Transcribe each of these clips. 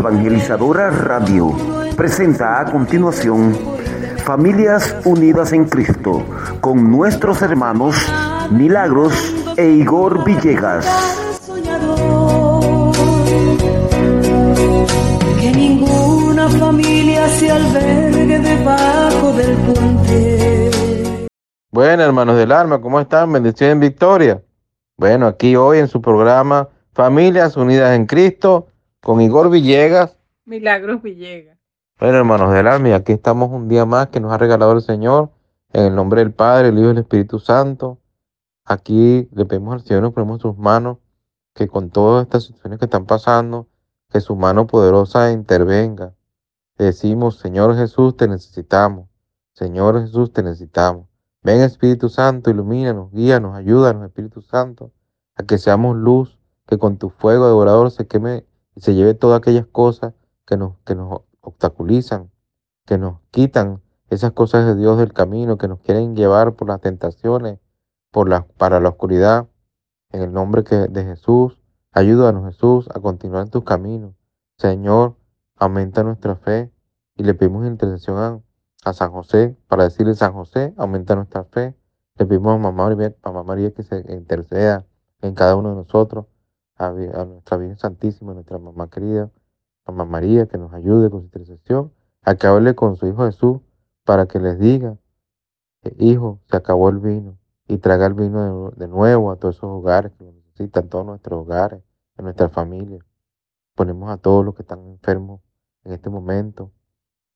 Evangelizadora Radio presenta a continuación Familias Unidas en Cristo con nuestros hermanos Milagros e Igor Villegas. Que ninguna familia se albergue debajo del puente. Bueno, hermanos del alma, ¿cómo están? Bendición en victoria. Bueno, aquí hoy en su programa Familias Unidas en Cristo con Igor Villegas. Milagros Villegas. Bueno, hermanos del alma, aquí estamos un día más que nos ha regalado el Señor, en el nombre del Padre, el Hijo y el Espíritu Santo. Aquí le pedimos al Señor, nos ponemos en sus manos, que con todas estas situaciones que están pasando, que su mano poderosa intervenga. Le decimos, Señor Jesús, te necesitamos. Señor Jesús, te necesitamos. Ven Espíritu Santo, ilumínanos, guíanos, ayúdanos, Espíritu Santo, a que seamos luz, que con tu fuego devorador se queme se lleve todas aquellas cosas que nos, que nos obstaculizan, que nos quitan esas cosas de Dios del camino, que nos quieren llevar por las tentaciones, por la, para la oscuridad. En el nombre que, de Jesús, ayúdanos Jesús a continuar en tus caminos. Señor, aumenta nuestra fe y le pedimos intercesión a, a San José para decirle San José, aumenta nuestra fe. Le pedimos a Mamá María, a Mamá María que se interceda en cada uno de nosotros, a, a nuestra Virgen Santísima, a nuestra Mamá querida, Mamá María, que nos ayude con su intercesión, a que hable con su Hijo Jesús para que les diga, Hijo, se acabó el vino y traga el vino de, de nuevo a todos esos hogares que lo necesitan, todos nuestros hogares, en nuestra familia. Ponemos a todos los que están enfermos en este momento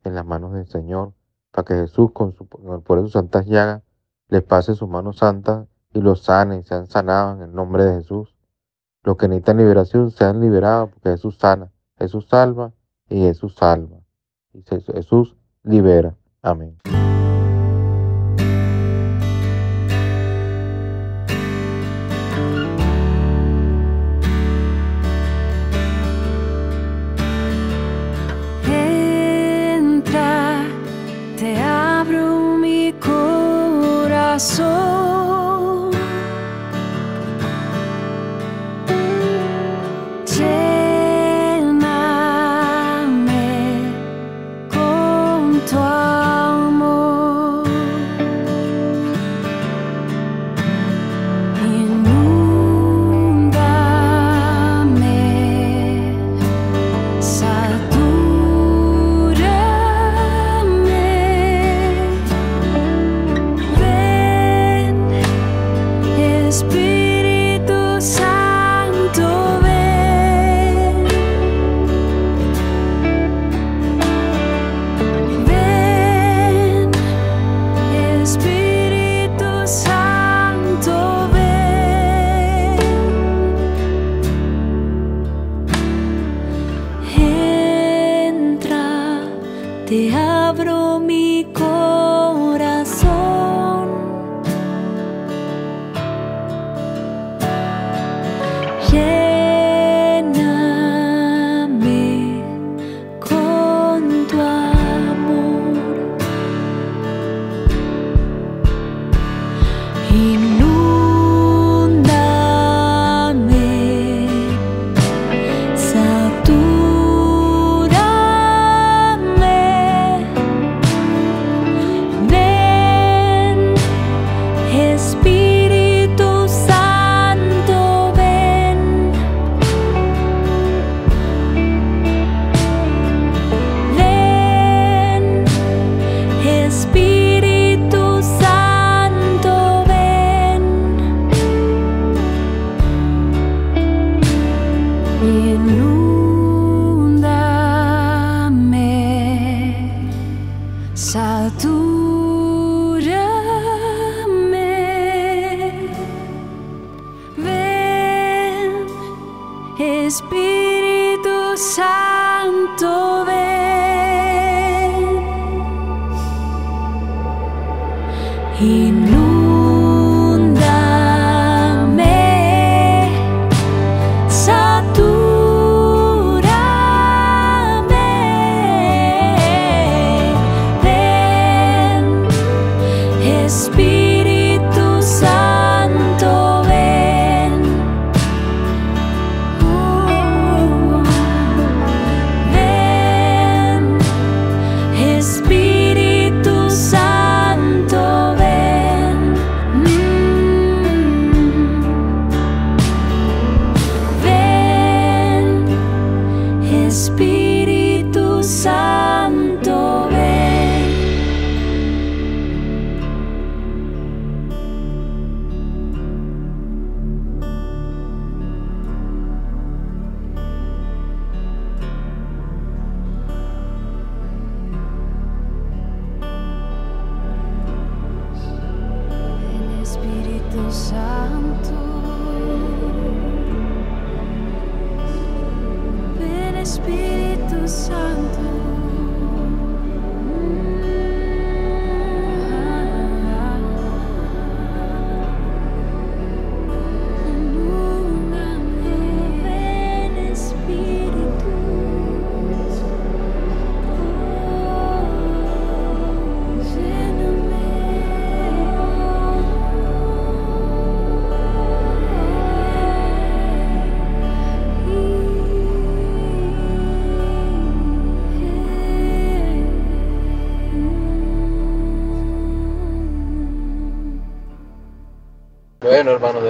en las manos del Señor, para que Jesús, con su, por sus santas llagas, les pase sus manos santas y los sane y sean sanados en el nombre de Jesús. Los que necesitan liberación sean liberados porque Jesús sana, Jesús salva y Jesús salva. Y Jesús libera. Amén.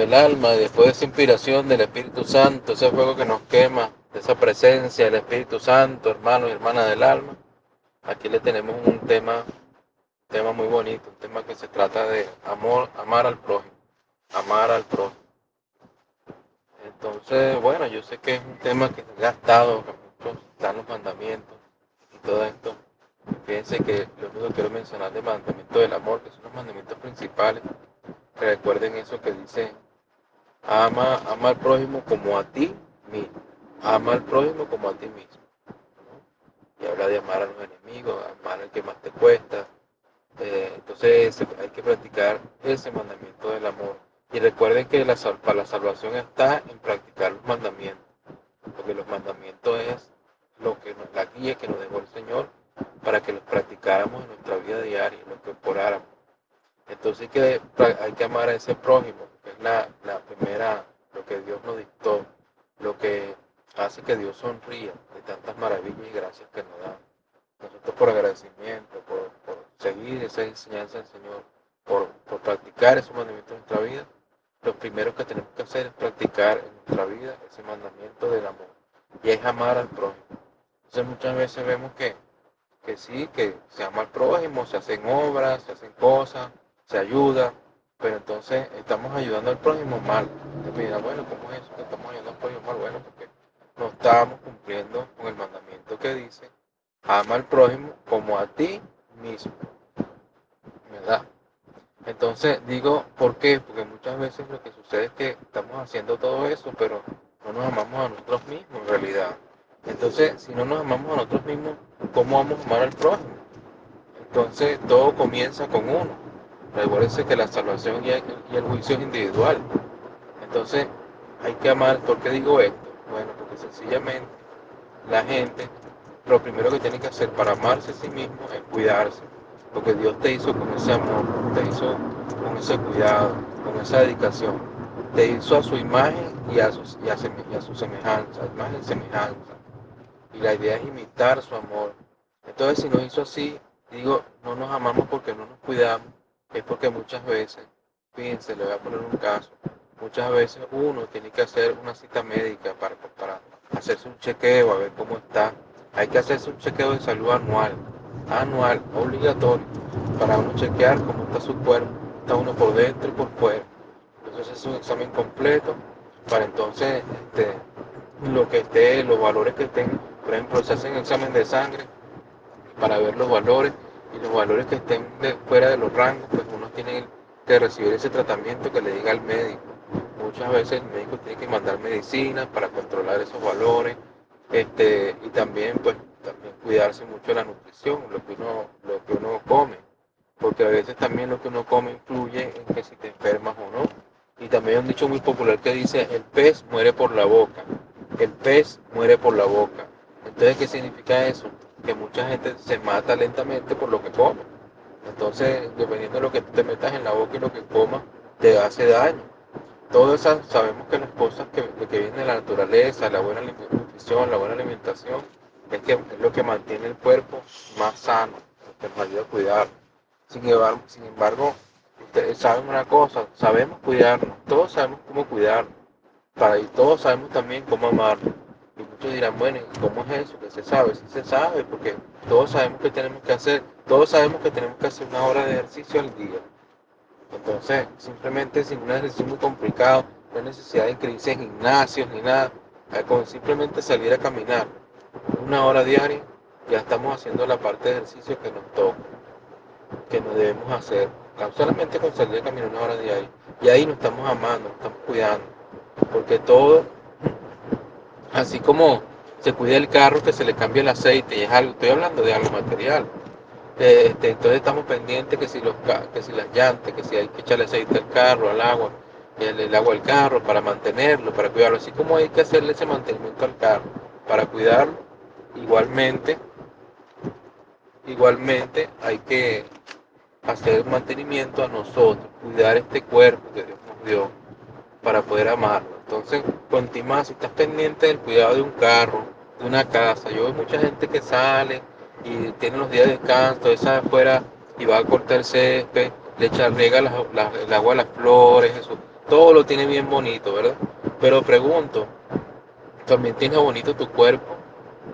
Del alma, después de esa inspiración del Espíritu Santo, ese fuego que nos quema, de esa presencia del Espíritu Santo, hermanos y hermanas del alma, aquí le tenemos un tema, tema muy bonito, un tema que se trata de amor, amar al prójimo, amar al prójimo. Entonces, bueno, yo sé que es un tema que se ha gastado, que muchos dan los mandamientos y todo esto. Fíjense que lo único que quiero mencionar de mandamiento del amor, que son los mandamientos principales, recuerden eso que dice, ama, ama al prójimo como a ti mismo, ama al prójimo como a ti mismo. Y habla de amar a los enemigos, amar al que más te cuesta. Eh, entonces hay que practicar ese mandamiento del amor. Y recuerden que la, para la salvación está en practicar los mandamientos, porque los mandamientos es lo que nos, la guía que nos dejó el Señor para que los practicáramos en nuestra vida diaria, lo que incorporáramos. Entonces hay que, hay que amar a ese prójimo, es la, la primera, lo que Dios nos dictó, lo que hace que Dios sonría de tantas maravillas y gracias que nos da. Nosotros por agradecimiento, por, por seguir esa enseñanza del Señor, por, por practicar esos mandamientos en nuestra vida, lo primero que tenemos que hacer es practicar en nuestra vida ese mandamiento del amor, y es amar al prójimo. Entonces muchas veces vemos que, que sí, que se ama al prójimo, se hacen obras, se hacen cosas, se ayuda, pero entonces estamos ayudando al prójimo mal. Bueno, ¿cómo es eso que estamos ayudando al prójimo mal? Bueno, porque no estamos cumpliendo con el mandamiento que dice, ama al prójimo como a ti mismo. ¿Verdad? Entonces digo, ¿por qué? Porque muchas veces lo que sucede es que estamos haciendo todo eso, pero no nos amamos a nosotros mismos en realidad. Entonces, si no nos amamos a nosotros mismos, ¿cómo vamos a amar al prójimo? Entonces, todo comienza con uno. Recuérdense que la salvación y el, juicio es individual. Entonces, hay que amar. ¿Por qué digo esto? Bueno, porque sencillamente la gente, lo primero que tiene que hacer para amarse a sí mismo es cuidarse. Porque Dios te hizo con ese amor, te hizo con ese cuidado, con esa dedicación. Te hizo a su imagen y a, sus- y a y su semejanza, imagen semejanza. Y la idea es imitar su amor. Entonces, si nos hizo así, digo, no nos amamos porque no nos cuidamos, es porque muchas veces, fíjense, le voy a poner un caso, muchas veces uno tiene que hacer una cita médica para, para hacerse un chequeo, a ver cómo está. Hay que hacerse un chequeo de salud anual, anual, obligatorio, para uno chequear cómo está su cuerpo, está uno por dentro y por fuera. Entonces es un examen completo para entonces este, lo que esté, los valores que estén, por ejemplo, se hacen examen de sangre para ver los valores y los valores que estén fuera de los rangos, pues uno tiene que recibir ese tratamiento que le diga al médico. Muchas veces el médico tiene que mandar medicinas para controlar esos valores este, y también pues también cuidarse mucho de la nutrición, lo que uno, lo que uno come, porque a veces también lo que uno come influye en que si te enfermas o no. Y también hay un dicho muy popular que dice, el pez muere por la boca, el pez muere por la boca. Entonces, ¿qué significa eso? Que mucha gente se mata lentamente por lo que come. Entonces, dependiendo de lo que te metas en la boca y lo que comas, te hace daño. Todas esas, sabemos que las cosas que, que vienen de la naturaleza, la buena nutrición, la buena alimentación, es, que, es lo que mantiene el cuerpo más sano, que nos ayuda a cuidar. Sin embargo, sin embargo, ustedes saben una cosa, sabemos cuidarnos, todos sabemos cómo cuidarnos, para, y todos sabemos también cómo amarnos. Muchos dirán, bueno, ¿y cómo es eso? ¿Qué se sabe? Sí se sabe, porque todos sabemos que tenemos que hacer, todos sabemos que tenemos que hacer una hora de ejercicio al día. Entonces, simplemente sin un ejercicio muy complicado, no hay necesidad de inscribirse en gimnasios ni nada, con simplemente salir a caminar una hora diaria, ya estamos haciendo la parte de ejercicio que nos toca, que nos debemos hacer. Solamente con salir a caminar una hora diaria, Y ahí nos estamos amando, nos estamos cuidando. Porque todo, así como se cuida el carro, que se le cambia el aceite, y es algo, estoy hablando de algo material. Este, entonces estamos pendientes que si, los, que si las llantas, que si hay que echarle aceite al carro, al agua, el, el agua al carro para mantenerlo, para cuidarlo. Así como hay que hacerle ese mantenimiento al carro para cuidarlo, igualmente, igualmente hay que hacer mantenimiento a nosotros, cuidar este cuerpo que Dios nos dio para poder amarlo. Entonces, continúa, si estás pendiente del cuidado de un carro, de una casa, yo veo mucha gente que sale y tiene los días de descanso, esa afuera y va a cortar el césped, le echa, riega el agua a las flores, eso, todo lo tiene bien bonito, ¿verdad? Pero pregunto, también tienes bonito tu cuerpo,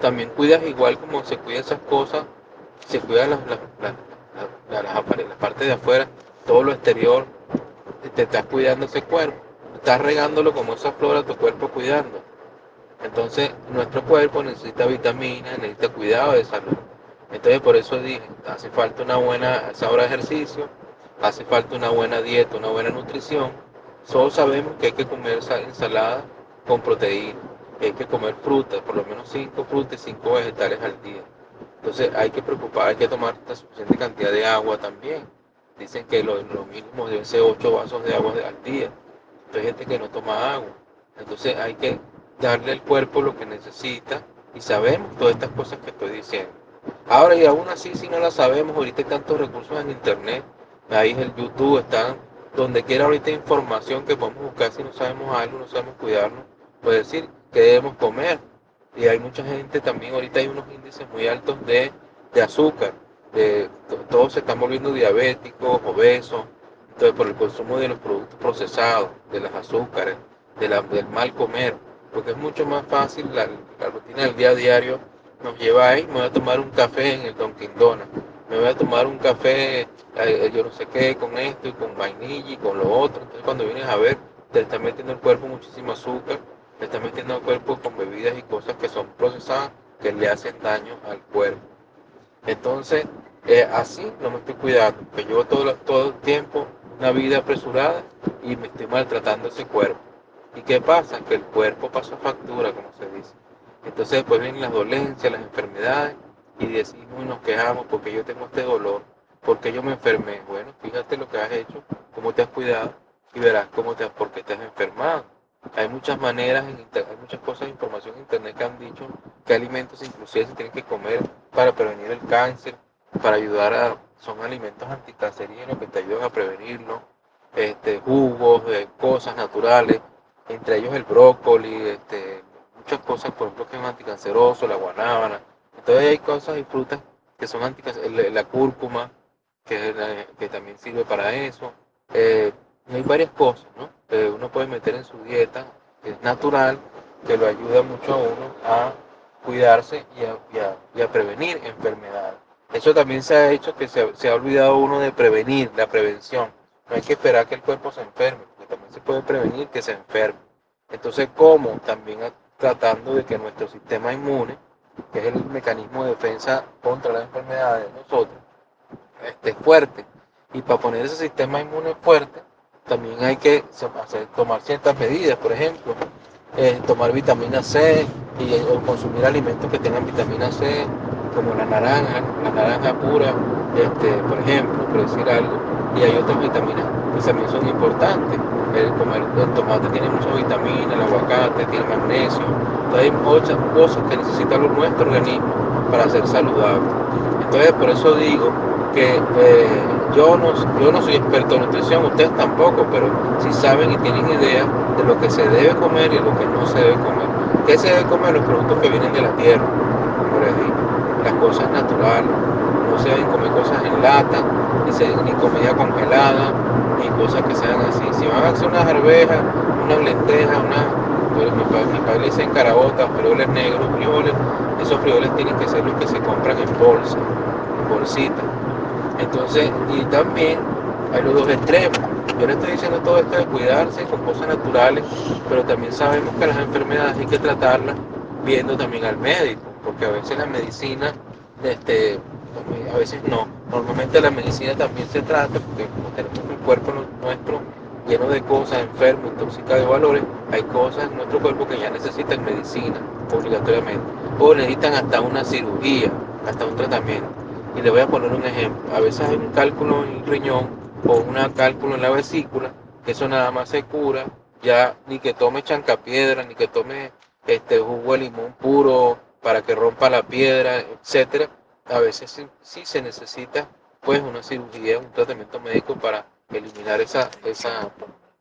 también cuidas igual como se cuidan esas cosas, se cuidan las, las, las, las, las apare- la parte de afuera, todo lo exterior, te estás cuidando ese cuerpo, estás regándolo como esa flor a tu cuerpo cuidando. Entonces, nuestro cuerpo necesita vitaminas, necesita cuidado de salud. Entonces, por eso dije, hace falta una buena hora de ejercicio, hace falta una buena dieta, una buena nutrición. Solo sabemos que hay que comer ensalada con proteína, hay que comer frutas, por lo menos 5 frutas y 5 vegetales al día. Entonces, hay que preocupar, hay que tomar la suficiente cantidad de agua también. Dicen que lo, lo mínimo deben ser 8 vasos de agua al día. Hay gente que no toma agua. Entonces, hay que darle al cuerpo lo que necesita y sabemos todas estas cosas que estoy diciendo. Ahora y aún así si no la sabemos, ahorita hay tantos recursos en internet, ahí en el YouTube están, donde quiera ahorita información que podemos buscar si no sabemos algo, no sabemos cuidarnos, pues decir que debemos comer. Y hay mucha gente también, ahorita hay unos índices muy altos de, de azúcar, de, to- todos se están volviendo diabéticos, obesos, entonces por el consumo de los productos procesados, de las azúcares, de la- del mal comer, porque es mucho más fácil, la, la rutina del día a diario nos lleva ahí, me voy a tomar un café en el Dunkin' Donuts, me voy a tomar un café, yo no sé qué, con esto y con vainilla y con lo otro, entonces cuando vienes a ver, te está metiendo el cuerpo muchísimo azúcar, te está metiendo el cuerpo con bebidas y cosas que son procesadas que le hacen daño al cuerpo. Entonces, eh, así no me estoy cuidando, que llevo todo, todo el tiempo una vida apresurada y me estoy maltratando ese cuerpo. ¿Y qué pasa? Que el cuerpo pasa factura, como se dice. Entonces después vienen las dolencias, las enfermedades y decimos y nos quejamos porque yo tengo este dolor, porque yo me enfermé. Bueno, fíjate lo que has hecho, cómo te has cuidado y verás cómo te, por qué te enfermado. Hay muchas maneras, en hay muchas cosas de información en internet que han dicho que alimentos inclusive se tienen que comer para prevenir el cáncer, para ayudar a, son alimentos anticancerígenos que te ayudan a prevenirlo, este, jugos, eh, cosas naturales, entre ellos el brócoli, este, muchas cosas, por ejemplo, que es anticanceroso, la guanábana. Entonces hay cosas y frutas que son anticancerosas, la cúrcuma, que, también sirve para eso. Eh, hay varias cosas, ¿no? Que uno puede meter en su dieta, que es natural, que lo ayuda mucho a uno a cuidarse y a- y a prevenir enfermedades. Eso también se ha hecho que se, se ha olvidado uno de prevenir, la prevención. No hay que esperar que el cuerpo se enferme, porque también se puede prevenir que se enferme. Entonces, ¿cómo? También tratando de que nuestro sistema inmune, que es el mecanismo de defensa contra las enfermedades de nosotros, esté fuerte. Y para poner ese sistema inmune fuerte, también hay que tomar ciertas medidas, por ejemplo, eh, tomar vitamina C y eh, consumir alimentos que tengan vitamina C, como la naranja, la naranja pura, este, por ejemplo, por decir algo, y hay otras vitaminas que también son importantes. El, comer, el tomate tiene muchas vitaminas, el aguacate tiene magnesio, entonces hay muchas cosas que necesita nuestro organismo para ser saludable. Entonces, por eso digo que eh, yo, no, yo no soy experto en nutrición, ustedes tampoco, pero si saben y tienen idea de lo que se debe comer y lo que no se debe comer. ¿Qué se debe comer? Los productos que vienen de la tierra, como les digo, las cosas naturales. No se deben comer cosas en lata, ni, se- comida congelada, ni cosas que sean así. Si van a hacer unas arvejas, unas lentejas, unas, pues, mi, pa- mi padre le carabotas, frijoles negros, frijoles, esos frijoles tienen que ser los que se compran en bolsa, en bolsita. Entonces, y también hay los dos extremos. Yo le estoy diciendo todo esto de cuidarse con cosas naturales, pero también sabemos que las enfermedades hay que tratarlas viendo también al médico, porque a veces la medicina, este, a veces no. Normalmente la medicina también se trata, porque como tenemos el cuerpo nu- nuestro lleno de cosas, enfermo, intoxicado de valores, hay cosas en nuestro cuerpo que ya necesitan medicina obligatoriamente o necesitan hasta una cirugía, hasta un tratamiento. Y le voy a poner un ejemplo. A veces hay un cálculo en el riñón o un cálculo en la vesícula, que eso nada más se cura, ya ni que tome chancapiedra, ni que tome este jugo de limón puro para que rompa la piedra, etcétera. A veces sí, sí se necesita pues una cirugía, un tratamiento médico para eliminar esa, esa,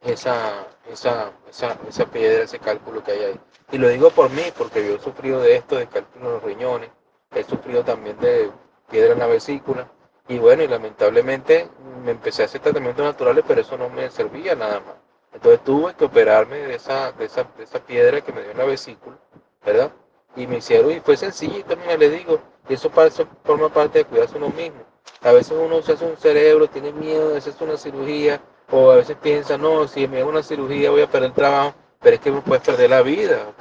esa, esa, esa, esa piedra, ese cálculo que hay ahí. Y lo digo por mí, porque yo he sufrido de esto, de cálculo en los riñones, he sufrido también de piedra en la vesícula, y bueno, y lamentablemente me empecé a hacer tratamientos naturales, pero eso no me servía nada más. Entonces tuve que operarme de esa, de esa, de esa piedra que me dio en la vesícula, ¿verdad? Y me hicieron, y fue sencillo, también le digo, y eso, forma parte de cuidarse uno mismo. A veces uno se hace un cerebro, tiene miedo de hacerse una cirugía, o a veces piensa, no, si me hago una cirugía voy a perder el trabajo, pero es que puedes perder la vida,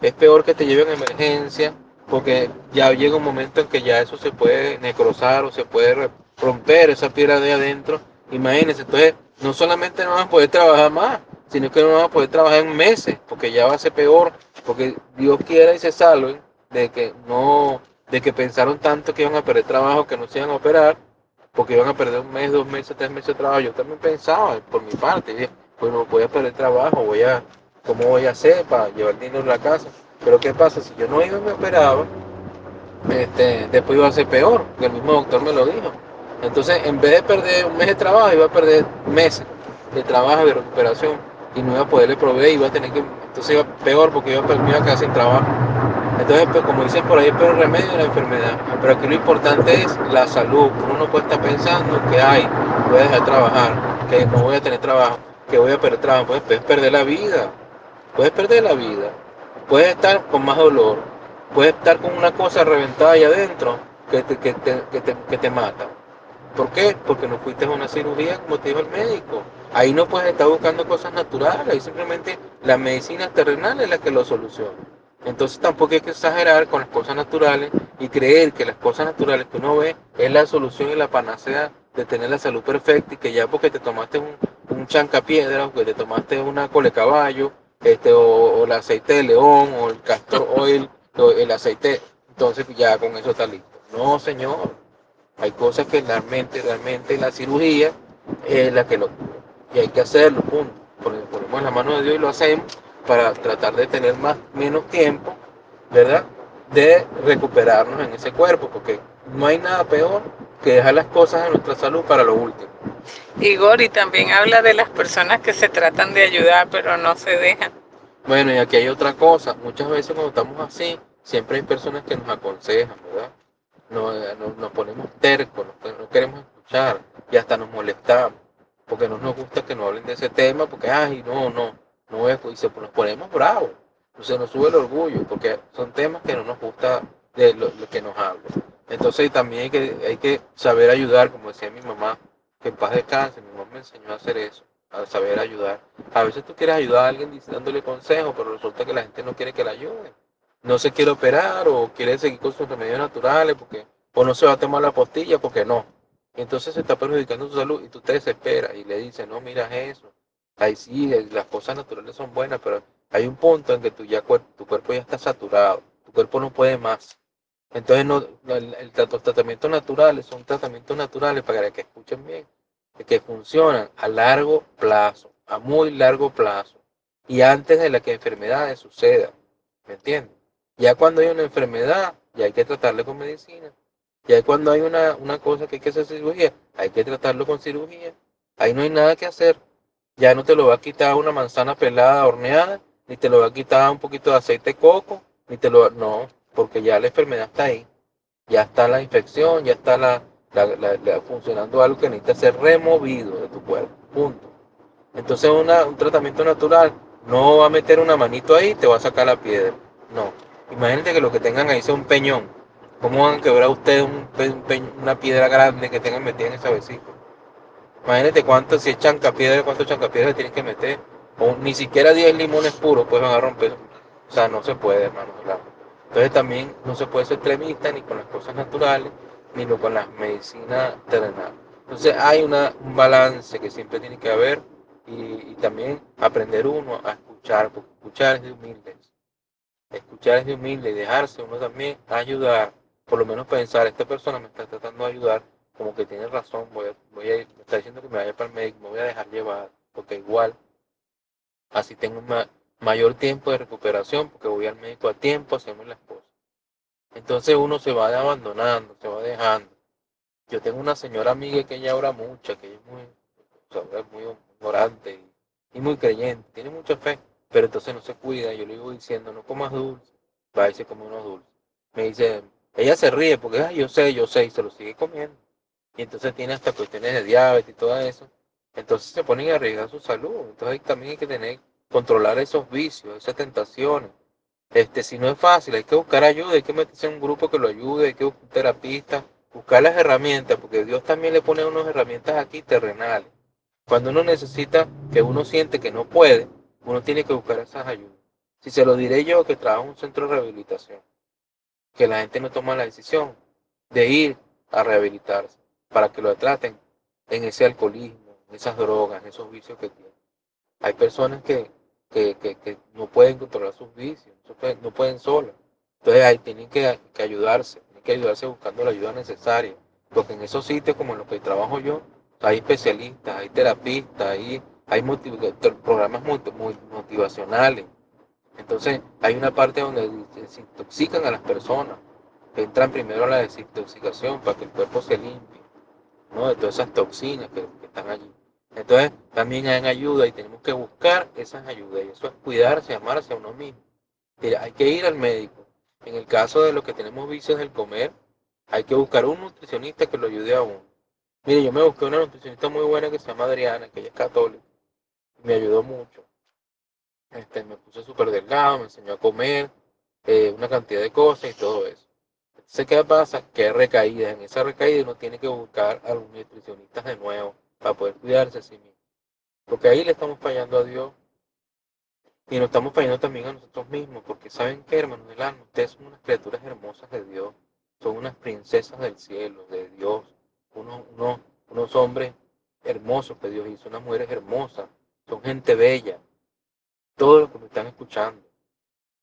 es peor que te lleven a emergencia, porque ya llega un momento en que ya eso se puede necrosar o se puede romper esa piedra de adentro. Imagínense, entonces no solamente no van a poder trabajar más, sino que no van a poder trabajar en meses, porque ya va a ser peor, porque Dios quiera y se salven de que no, de que pensaron tanto que iban a perder trabajo, que no se iban a operar, porque iban a perder un mes, dos meses, tres meses de trabajo. Yo también pensaba, por mi parte, dije, bueno, voy a perder trabajo, voy a, ¿cómo voy a hacer para llevar dinero a la casa? Pero ¿qué pasa? Si yo no iba y me operaba, este, después iba a ser peor, que el mismo doctor me lo dijo. Entonces, en vez de perder un mes de trabajo, iba a perder meses de trabajo, de recuperación, y no iba a poderle proveer, iba a tener que, entonces iba peor porque iba a, me iba a quedar sin trabajo. Entonces, pues, como dicen por ahí, pero el remedio de la enfermedad. Pero aquí lo importante es la salud. Uno no puede estar pensando que, ay, voy a dejar de trabajar, que no voy a tener trabajo, que voy a perder trabajo. Pues, puedes perder la vida. Puedes perder la vida. Puedes estar con más dolor. Puedes estar con una cosa reventada ahí adentro que te, que te, que te, que te mata. ¿Por qué? Porque no fuiste a una cirugía como te dijo el médico. Ahí no puedes estar buscando cosas naturales. Ahí simplemente la medicina terrenal es la que lo soluciona. Entonces tampoco hay que exagerar con las cosas naturales y creer que las cosas naturales que uno ve es la solución y la panacea de tener la salud perfecta y que ya porque te tomaste un, un chancapiedra o que te tomaste una cole caballo este, o, o el aceite de león o el castor oil o el aceite, entonces ya con eso está listo. No, señor. Hay cosas que realmente, realmente la cirugía es la que lo. Y hay que hacerlo, punto. Ponemos la mano de Dios y lo hacemos para tratar de tener más, menos tiempo, ¿verdad? De recuperarnos en ese cuerpo, porque no hay nada peor que dejar las cosas de nuestra salud para lo último. Igor, y también habla de las personas que se tratan de ayudar, pero no se dejan. Bueno, y aquí hay otra cosa. Muchas veces cuando estamos así, siempre hay personas que nos aconsejan, ¿verdad? Nos, nos, nos ponemos tercos, no queremos escuchar y hasta nos molestamos, porque no nos gusta que nos hablen de ese tema, porque, ay, no, no, no es, y se, nos ponemos bravos, se nos sube el orgullo, porque son temas que no nos gusta de lo, lo que nos hablen. Entonces también hay que, hay que saber ayudar, como decía mi mamá, que en paz descanse, mi mamá me enseñó a hacer eso, a saber ayudar. A veces tú quieres ayudar a alguien dándole consejo, pero resulta que la gente no quiere que la ayude. No se quiere operar o quiere seguir con sus remedios naturales porque o no se va a tomar la postilla porque no. Entonces se está perjudicando su salud y tú te desesperas y le dices, no miras eso. Ahí sí, las cosas naturales son buenas, pero hay un punto en que tu, ya, tu cuerpo ya está saturado, tu cuerpo no puede más. Entonces no, el, el, los tratamientos naturales son tratamientos naturales para que escuchen bien, que funcionan a largo plazo, a muy largo plazo, y antes de la que enfermedades sucedan, ¿me entiendes? Ya cuando hay una enfermedad, ya hay que tratarle con medicina. Ya cuando hay una, una cosa que hay que hacer cirugía, hay que tratarlo con cirugía. Ahí no hay nada que hacer. Ya no te lo va a quitar una manzana pelada, horneada, ni te lo va a quitar un poquito de aceite coco, ni te lo... No, porque ya la enfermedad está ahí. Ya está la infección, ya está la, la funcionando algo que necesita ser removido de tu cuerpo. Punto. Entonces una, un tratamiento natural no va a meter una manito ahí y te va a sacar la piedra. No. Imagínate que lo que tengan ahí sea un peñón. ¿Cómo van a quebrar ustedes un, una piedra grande que tengan metida en esa vesícula? Imagínate cuánto, si es chancapiedra, cuántos chancapiedras tienen que meter. O ni siquiera 10 limones puros pues van a romper. O sea, no se puede, hermano. Entonces también no se puede ser extremista ni con las cosas naturales, ni con las medicinas terrenales. Entonces hay una, un balance que siempre tiene que haber Y, y también aprender uno a escuchar, porque escuchar es de humildes. Escuchar es de humilde y dejarse uno también ayudar, por lo menos pensar, esta persona me está tratando de ayudar, como que tiene razón, voy a, voy a ir, me está diciendo que me vaya para el médico, me voy a dejar llevar, porque igual así tengo ma- mayor tiempo de recuperación, porque voy al médico a tiempo, hacemos las cosas. Entonces uno se va abandonando, se va dejando. Yo tengo una señora amiga que ella ora mucho, que ella es muy, o muy orante y, y muy creyente, tiene mucha fe, pero entonces no se cuida. Yo le digo diciendo, no comas dulce, va y se come unos dulces. Me dice, ella se ríe porque, "Ay, yo sé, yo sé, y se lo sigue comiendo. Y entonces tiene hasta cuestiones de diabetes y todo eso. Entonces se ponen a arriesgar su salud. Entonces también hay que tener, controlar esos vicios, esas tentaciones. Este, si no es fácil, hay que buscar ayuda, hay que meterse en un grupo que lo ayude, hay que buscar un terapista, buscar las herramientas, porque Dios también le pone unas herramientas aquí terrenales. Cuando uno necesita, que uno siente que no puede, uno tiene que buscar esas ayudas. Si se lo diré yo que trabajo en un centro de rehabilitación, que la gente no toma la decisión de ir a rehabilitarse para que lo traten en ese alcoholismo, en esas drogas, en esos vicios que tienen. Hay personas que, que, que, que no pueden controlar sus vicios, no pueden, no pueden solas. Entonces ahí tienen que, que ayudarse, tienen que ayudarse buscando la ayuda necesaria. Porque en esos sitios como en los que trabajo yo, hay especialistas, hay terapistas, hay, hay motiv- programas motivacionales. Entonces hay una parte donde desintoxican a las personas. Entran primero a la desintoxicación para que el cuerpo se limpie, ¿no? De todas esas toxinas que, están allí. Entonces también hay ayuda y tenemos que buscar esas ayudas. Y eso es cuidarse, amarse a uno mismo. Hay que ir al médico. En el caso de los que tenemos vicios del comer, hay que buscar un nutricionista que lo ayude a uno. Mire, yo me busqué una nutricionista muy buena que se llama Adriana, que ella es católica. Me ayudó mucho. Este, me puse súper delgado, me enseñó a comer, eh, una cantidad de cosas y todo eso. Entonces, ¿qué pasa? Que recaídas. En esa recaída uno tiene que buscar a los nutricionistas de nuevo para poder cuidarse a sí mismo. Porque ahí le estamos fallando a Dios y nos estamos fallando también a nosotros mismos. Porque ¿saben qué, hermanos del alma? Ustedes son unas criaturas hermosas de Dios. Son unas princesas del cielo, de Dios. Unos, unos, unos hombres hermosos que Dios hizo, unas mujeres hermosas. Son gente bella. Todos los que me están escuchando.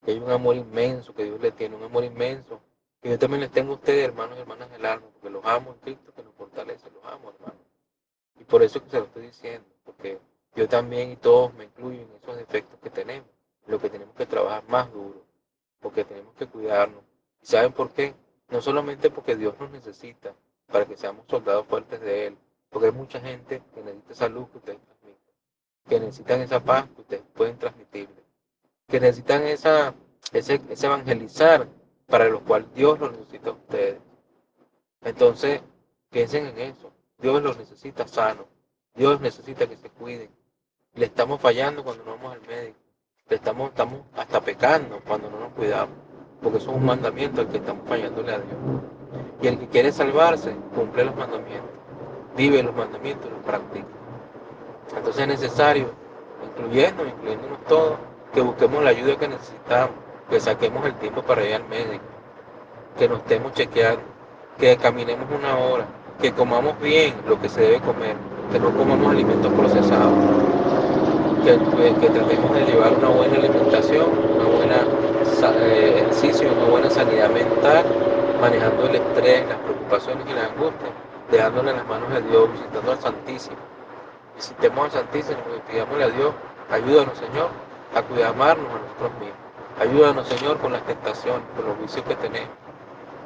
Que hay un amor inmenso que Dios le tiene, un amor inmenso. Y yo también les tengo a ustedes, hermanos y hermanas del alma, porque los amo en Cristo que nos fortalece, los amo, hermanos. Y por eso que se lo estoy diciendo, porque yo también y todos me incluyo en esos defectos que tenemos, lo que tenemos que trabajar más duro, porque tenemos que cuidarnos. ¿Y saben por qué? No solamente porque Dios nos necesita para que seamos soldados fuertes de Él, porque hay mucha gente que necesita salud que ustedes que necesitan esa paz que ustedes pueden transmitirle, que necesitan esa, ese, ese evangelizar para lo cual Dios los necesita a ustedes. Entonces, piensen en eso. Dios los necesita sanos. Dios necesita que se cuiden. Le estamos fallando cuando no vamos al médico. Le estamos, estamos hasta pecando cuando no nos cuidamos. Porque eso es un mandamiento al que estamos fallándole a Dios. Y el que quiere salvarse, cumple los mandamientos. Vive los mandamientos los practica. Entonces es necesario, incluyéndonos, incluyéndonos todos, que busquemos la ayuda que necesitamos, que saquemos el tiempo para ir al médico, que nos estemos chequeando, que caminemos una hora, que comamos bien lo que se debe comer, que no comamos alimentos procesados, que, que tratemos de llevar una buena alimentación, una buena eh, ejercicio, una buena sanidad mental, manejando el estrés, las preocupaciones y las angustias, dejándole en las manos de Dios, visitando al Santísimo. Visitemos al Santísimo y pidámosle a Dios, ayúdanos Señor a cuidar, amarnos a nosotros mismos. Ayúdanos Señor con las tentaciones, con los vicios que tenemos,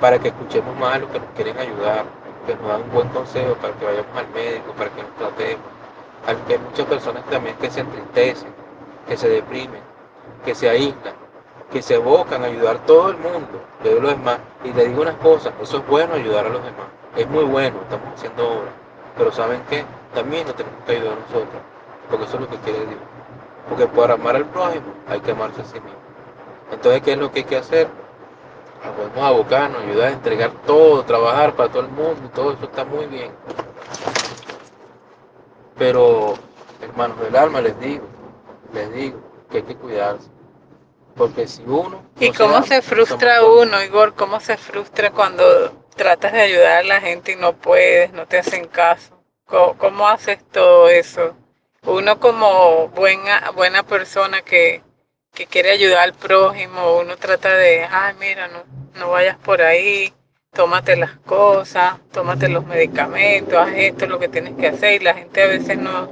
para que escuchemos más a los que nos quieren ayudar, que nos dan un buen consejo para que vayamos al médico, para que nos tratemos. Hay muchas personas también que se entristecen, que se deprimen, que se aíslan, que se evocan a ayudar a todo el mundo, de los demás. Y le digo unas cosas, eso es bueno ayudar a los demás, es muy bueno, estamos haciendo obras, pero ¿saben qué? También nos tenemos que ayudar nosotros, porque eso es lo que quiere Dios. Porque para amar al prójimo hay que amarse a sí mismo. Entonces, ¿qué es lo que hay que hacer? Nos podemos abocarnos, ayudar a entregar todo, trabajar para todo el mundo, todo eso está muy bien. Pero, hermanos del alma, les digo, les digo que hay que cuidarse. Porque si uno... ¿Y no cómo ama, se frustra uno, Igor? ¿Cómo se frustra cuando tratas de ayudar a la gente y no puedes, no te hacen caso? ¿Cómo, haces todo eso? uno como buena, buena persona que, que quiere ayudar al prójimo, uno trata de, ay, mira, no, no vayas por ahí, tómate las cosas, tómate los medicamentos, haz esto, lo que tienes que hacer, y la gente a veces no,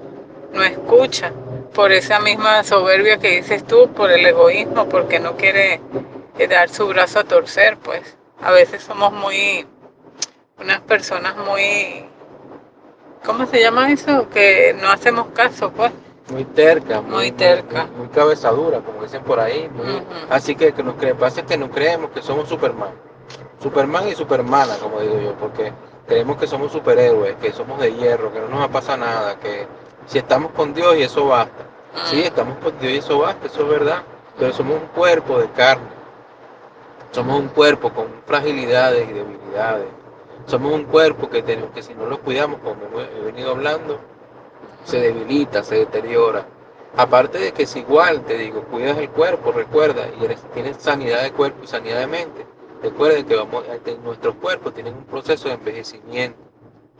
no escucha por esa misma soberbia que dices tú, por el egoísmo, porque no quiere eh, dar su brazo a torcer, pues a veces somos muy, unas personas muy, ¿cómo se llama eso? Que no hacemos caso, pues. Muy terca, Muy terca. Muy, muy cabezadura, como dicen por ahí. muy-. Así que, que nos cre- pasa es que nos creemos que somos Superman. Superman y Supermana, como digo yo, porque creemos que somos superhéroes, que somos de hierro, que no nos va a pasar nada, que si estamos con Dios y eso basta. Sí, estamos con Dios y eso basta, eso es verdad. Pero somos un cuerpo de carne. Somos un cuerpo con fragilidades y debilidades. Somos un cuerpo que, tenemos, que si no lo cuidamos, como he venido hablando, se debilita, se deteriora. Aparte de que es igual, te digo, cuidas el cuerpo, recuerda, y tienes sanidad de cuerpo y sanidad de mente. Recuerden que vamos, este, nuestros cuerpos tienen un proceso de envejecimiento.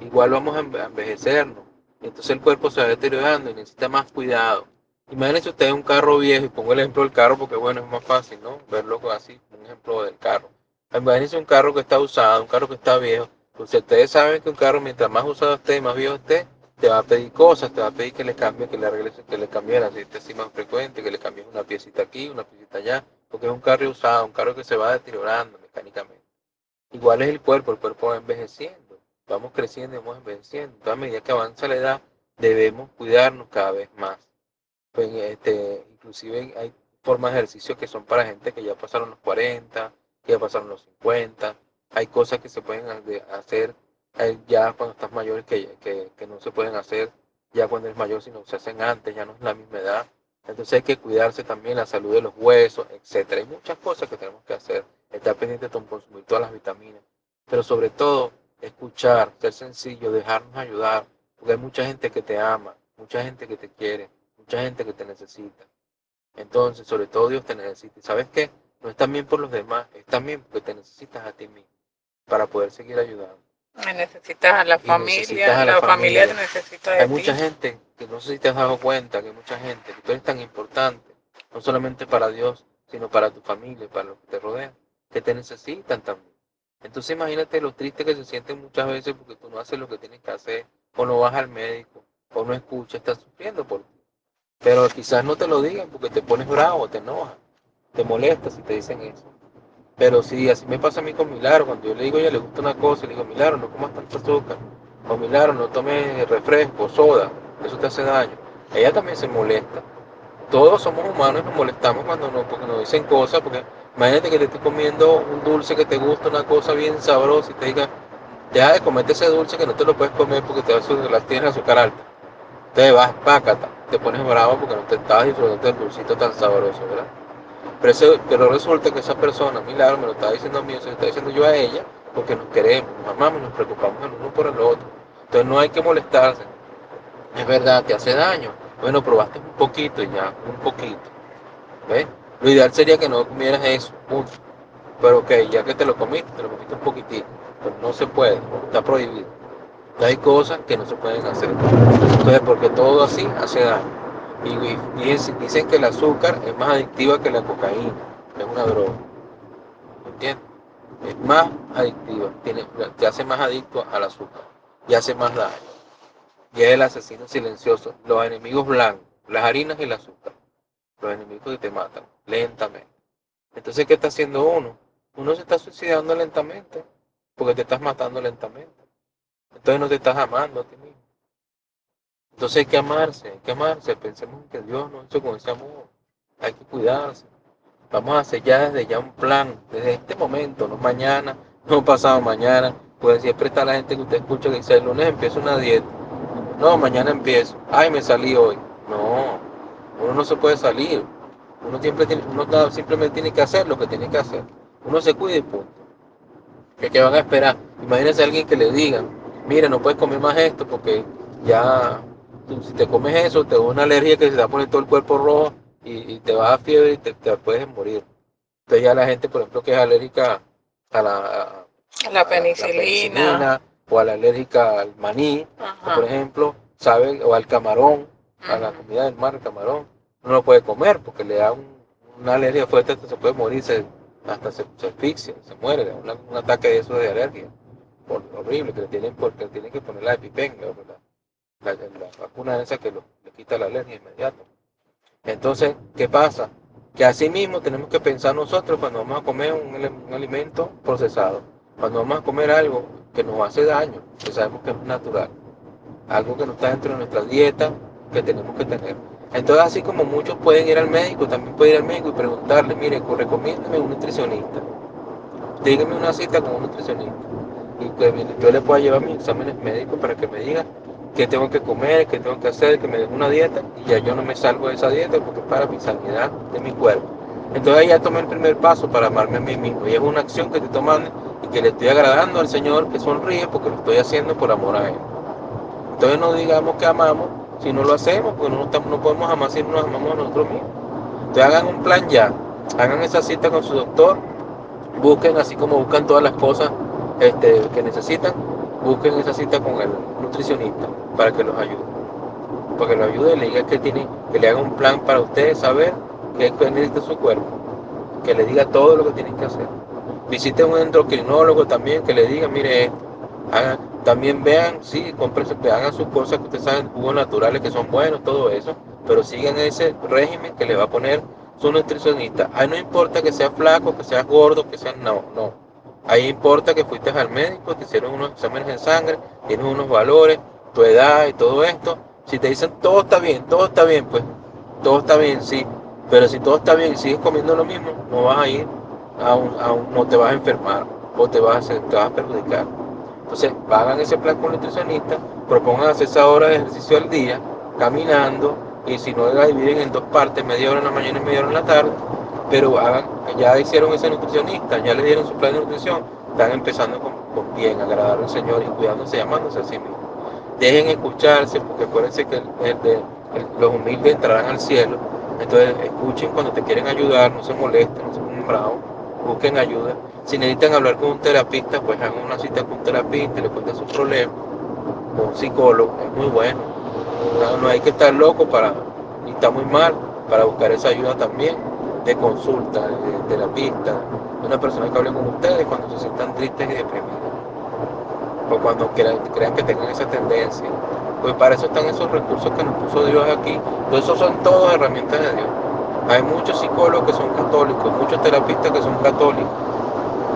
Igual vamos a envejecernos. Entonces el cuerpo se va deteriorando y necesita más cuidado. Imagínense ustedes un carro viejo, y pongo el ejemplo del carro porque bueno, es más fácil, ¿no? Verlo así, un ejemplo del carro. Imagínense un carro que está usado, un carro que está viejo. Pues ustedes saben que un carro, mientras más usado esté, más viejo esté, te va a pedir cosas, te va a pedir que le cambie, que le arregles, que le cambie el aceite así más frecuente, que le cambies una piecita aquí, una piecita allá, porque es un carro usado, un carro que se va deteriorando mecánicamente. Igual es el cuerpo, el cuerpo va envejeciendo, vamos creciendo y vamos envejeciendo. Entonces, a medida que avanza la edad, debemos cuidarnos cada vez más. Pues, este, inclusive hay formas de ejercicio que son para gente que ya pasaron los 40, que ya pasaron los 50. Hay cosas que se pueden ha- de- hacer eh, ya cuando estás mayor que, que, que no se pueden hacer ya cuando eres mayor, sino se hacen antes, ya no es la misma edad. Entonces hay que cuidarse también la salud de los huesos, etcétera. Hay muchas cosas que tenemos que hacer. Estar pendiente de consumir todas las vitaminas. Pero sobre todo, escuchar, ser sencillo, dejarnos ayudar. Porque hay mucha gente que te ama, mucha gente que te quiere, mucha gente que te necesita. Entonces, sobre todo Dios te necesita. ¿Y sabes qué? No es también por los demás, es también porque te necesitas a ti mismo para poder seguir ayudando. Me necesitas a la Y familia, a la, la familia te familia. necesita de Hay ti. mucha gente que no sé si te has dado cuenta que hay mucha gente que tú eres tan importante, no solamente para Dios, sino para tu familia, para los que te rodean, que te necesitan también. Entonces imagínate lo triste que se sienten muchas veces porque tú no haces lo que tienes que hacer, o no vas al médico, o no escuchas, estás sufriendo por ti. Pero quizás no te lo digan porque te pones bravo, te enojas, te molesta si te dicen eso. Pero sí, así me pasa a mí con Milagro, cuando yo le digo a ella le gusta una cosa, le digo, Milagro, no comas tanto azúcar, o Milagro, no tomes refresco, soda, eso te hace daño. Ella también se molesta. Todos somos humanos y nos molestamos cuando nos, porque nos dicen cosas, porque imagínate que te estés comiendo un dulce que te gusta, una cosa bien sabrosa, y te diga, deja de comerte ese dulce que no te lo puedes comer porque te vas a, tienes azúcar alta. Entonces vas, pácata, te pones bravo porque no te estabas disfrutando del dulcito tan sabroso, ¿verdad? Pero, ese- pero resulta que esa persona, Milagro, me lo estaba diciendo a mí, se lo está diciendo yo a ella, porque nos queremos, nos amamos y nos preocupamos el uno por el otro. Entonces no hay que molestarse. Es verdad, te hace daño. Bueno, probaste un poquito y ya, un poquito. ¿Ves? Lo ideal sería que no comieras eso, mucho. Pero ok, ya que te lo comiste, te lo comiste un poquitito. Pero no se puede, está prohibido. Hay cosas que no se pueden hacer. Entonces, porque todo así hace daño. Y, dicen, que el azúcar es más adictiva que la cocaína, es una droga. ¿Entiendes? Es más adictiva, te hace más adicto al azúcar y hace más daño. Y es el asesino silencioso, los enemigos blancos, las harinas y el azúcar, los enemigos que te matan lentamente. Entonces, ¿qué está haciendo uno? Uno se está suicidando lentamente, porque te estás matando lentamente. Entonces no te estás amando a ti mismo. Entonces hay que amarse, hay que amarse. Pensemos en que Dios nos hizo con ese amor. Hay que cuidarse. Vamos a hacer ya desde ya un plan, desde este momento, no mañana, no pasado mañana. Pues siempre está la gente que usted escucha que dice, el lunes empiezo una dieta. No, mañana empiezo. Ay, me salí hoy. No, uno no se puede salir. Uno, siempre tiene, uno simplemente tiene que hacer lo que tiene que hacer. Uno se cuida y punto. ¿Qué, qué van a esperar? Imagínense a alguien que le diga, mira, no puedes comer más esto porque ya, tú, si te comes eso, te da una alergia que se te va a poner todo el cuerpo rojo y, y te va a dar fiebre y te, te puedes morir. Entonces ya la gente, por ejemplo, que es alérgica a la, a- La a la penicilina. penicilina o a la alérgica al maní, o por ejemplo, sabe, o al camarón, a la comida del mar, el camarón, no lo puede comer porque le da un- una alergia fuerte, hasta se puede morir, se- hasta se, se asfixia, se muere, una- un ataque de eso de alergia, por, horrible, que le tienen, porque le tienen que poner la EpiPen, la, la, la- vacuna esa que lo- le quita la alergia inmediato. Entonces, ¿qué pasa? Que así mismo tenemos que pensar nosotros cuando vamos a comer un, alimento procesado, cuando vamos a comer algo que nos hace daño, que sabemos que es natural, algo que no está dentro de nuestra dieta que tenemos que tener. Entonces, así como muchos pueden ir al médico, también puede ir al médico y preguntarle, mire, recomiéndeme un nutricionista, dígame una cita con un nutricionista y que yo le pueda llevar mis exámenes médicos para que me diga qué tengo que comer, qué tengo que hacer, que me den una dieta y ya yo no me salgo de esa dieta porque es para mi sanidad de mi cuerpo. Entonces ya tomé el primer paso para amarme a mí mismo y es una acción que estoy tomando y que le estoy agradando al Señor que sonríe porque lo estoy haciendo por amor a Él. Entonces no digamos que amamos si no lo hacemos, porque no podemos amar si no nos amamos a nosotros mismos. Entonces hagan un plan ya, hagan esa cita con su doctor, busquen así como buscan todas las cosas este, que necesitan, busquen esa cita con el nutricionista para que los ayude. Para que los ayude, le diga que tiene, que le haga un plan para ustedes saber qué necesita su cuerpo, que le diga todo lo que tienen que hacer. Visiten un endocrinólogo también que le diga, mire esto. También vean, sí, cómprense, que hagan sus cosas que ustedes saben, jugos naturales que son buenos, todo eso, pero sigan ese régimen que le va a poner su nutricionista. Ahí no importa que seas flaco, que seas gordo, que seas no, no. Ahí importa que fuiste al médico, te hicieron unos exámenes de sangre, tienes unos valores, tu edad y todo esto. Si te dicen todo está bien, todo está bien, pues todo está bien, sí. Pero si todo está bien y sigues comiendo lo mismo, no vas a ir a un, a un- no te vas a enfermar o te vas a, te vas a perjudicar. Entonces, hagan ese plan con el nutricionista, propongan hacer esa hora de ejercicio al día, caminando, y si no la dividen en dos partes, media hora en la mañana y media hora en la tarde, pero ya hicieron ese nutricionista, ya le dieron su plan de nutrición, están empezando con, bien, agradar al Señor y cuidándose, llamándose a sí mismos. Dejen escucharse, porque acuérdense que los humildes entrarán al cielo, entonces escuchen cuando te quieren ayudar, no se molesten, no se pongan bravos, busquen ayuda. Si necesitan hablar con un terapista, pues hagan una cita con un terapista, le cuenten sus problemas, con un psicólogo, es muy bueno. No, no hay que estar loco para, y está muy mal, para buscar esa ayuda también, de consulta, de terapista, de una persona que hable con ustedes cuando se sientan tristes y deprimidos. O cuando crean, que tengan esa tendencia. Pues para eso están esos recursos que nos puso Dios aquí. Pues esos son todas herramientas de Dios. Hay muchos psicólogos que son católicos, muchos terapistas que son católicos,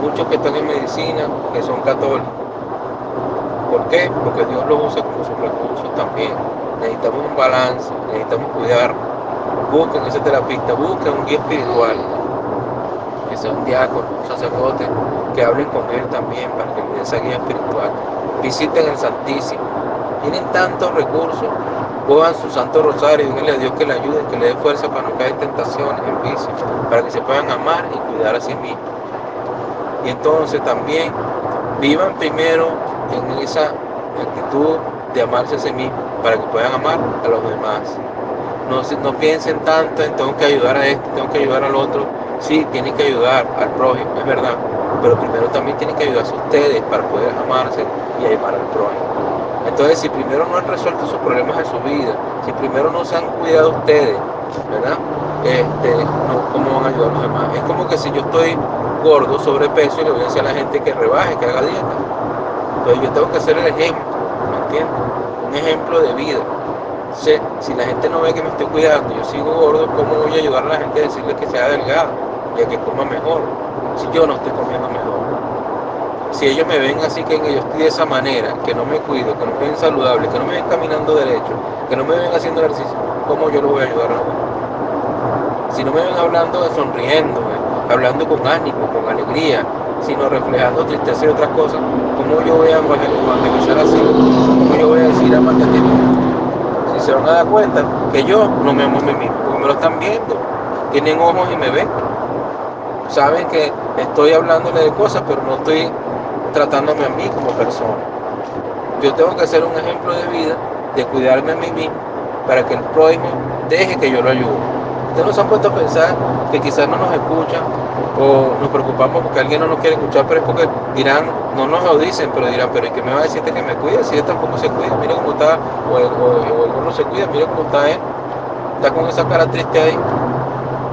muchos que están en medicina que son católicos. ¿Por qué? Porque Dios los usa como sus recursos también. Necesitamos un balance, necesitamos cuidar. Busquen ese terapista, busquen un guía espiritual, que sea un diácono, un sacerdote, que hablen con él también para que den esa guía espiritual. Visiten el Santísimo. Tienen tantos recursos, cojan su Santo Rosario y díganle a Dios que le ayude, que le dé fuerza para no caer en tentaciones, en vicios, para que se puedan amar y cuidar a sí mismos. Y entonces también vivan primero en esa actitud de amarse a sí mismos para que puedan amar a los demás. No, no piensen tanto en tengo que ayudar a este, tengo que ayudar al otro. Sí, tienen que ayudar al prójimo, es verdad, pero primero también tienen que ayudarse ustedes para poder amarse y ayudar al prójimo. Entonces, si primero no han resuelto sus problemas de su vida, si primero no se han cuidado ustedes, ¿verdad? Este, ¿Cómo van a ayudar a los demás? Es como que si yo estoy gordo, sobrepeso, y le voy a decir a la gente que rebaje, que haga dieta. Entonces yo tengo que ser el ejemplo, ¿me entiendes? Un ejemplo de vida. Si la gente no ve que me estoy cuidando, yo sigo gordo, ¿cómo voy a ayudar a la gente a decirle que sea delgado y a que coma mejor? Si yo no estoy comiendo mejor. Si ellos me ven así que yo estoy de esa manera, que no me cuido, que no me ven saludable, que no me ven caminando derecho, que no me ven haciendo ejercicio, ¿cómo yo los voy a ayudar a Si no me ven hablando, sonriendo, hablando con ánimo, con alegría, sino reflejando tristeza y otras cosas, ¿cómo yo voy a evangelizar así? ¿Cómo yo voy a decir amarte a ti se van a dar cuenta que yo no me amo a mí mismo, porque me lo están viendo, tienen ojos y me ven, saben que estoy hablándole de cosas, pero no estoy tratándome a mí como persona. Yo tengo que ser un ejemplo de vida, de cuidarme a mí mismo, para que el prójimo deje que yo lo ayude. Ustedes nos han puesto a pensar que quizás no nos escuchan o nos preocupamos porque alguien no nos quiere escuchar, pero es porque dirán, no nos lo pero dirán, pero ¿y qué me va a decirte que me cuide si él tampoco se cuida? Mira cómo está, o el, o, se cuida, mira cómo está él, está con esa cara triste ahí.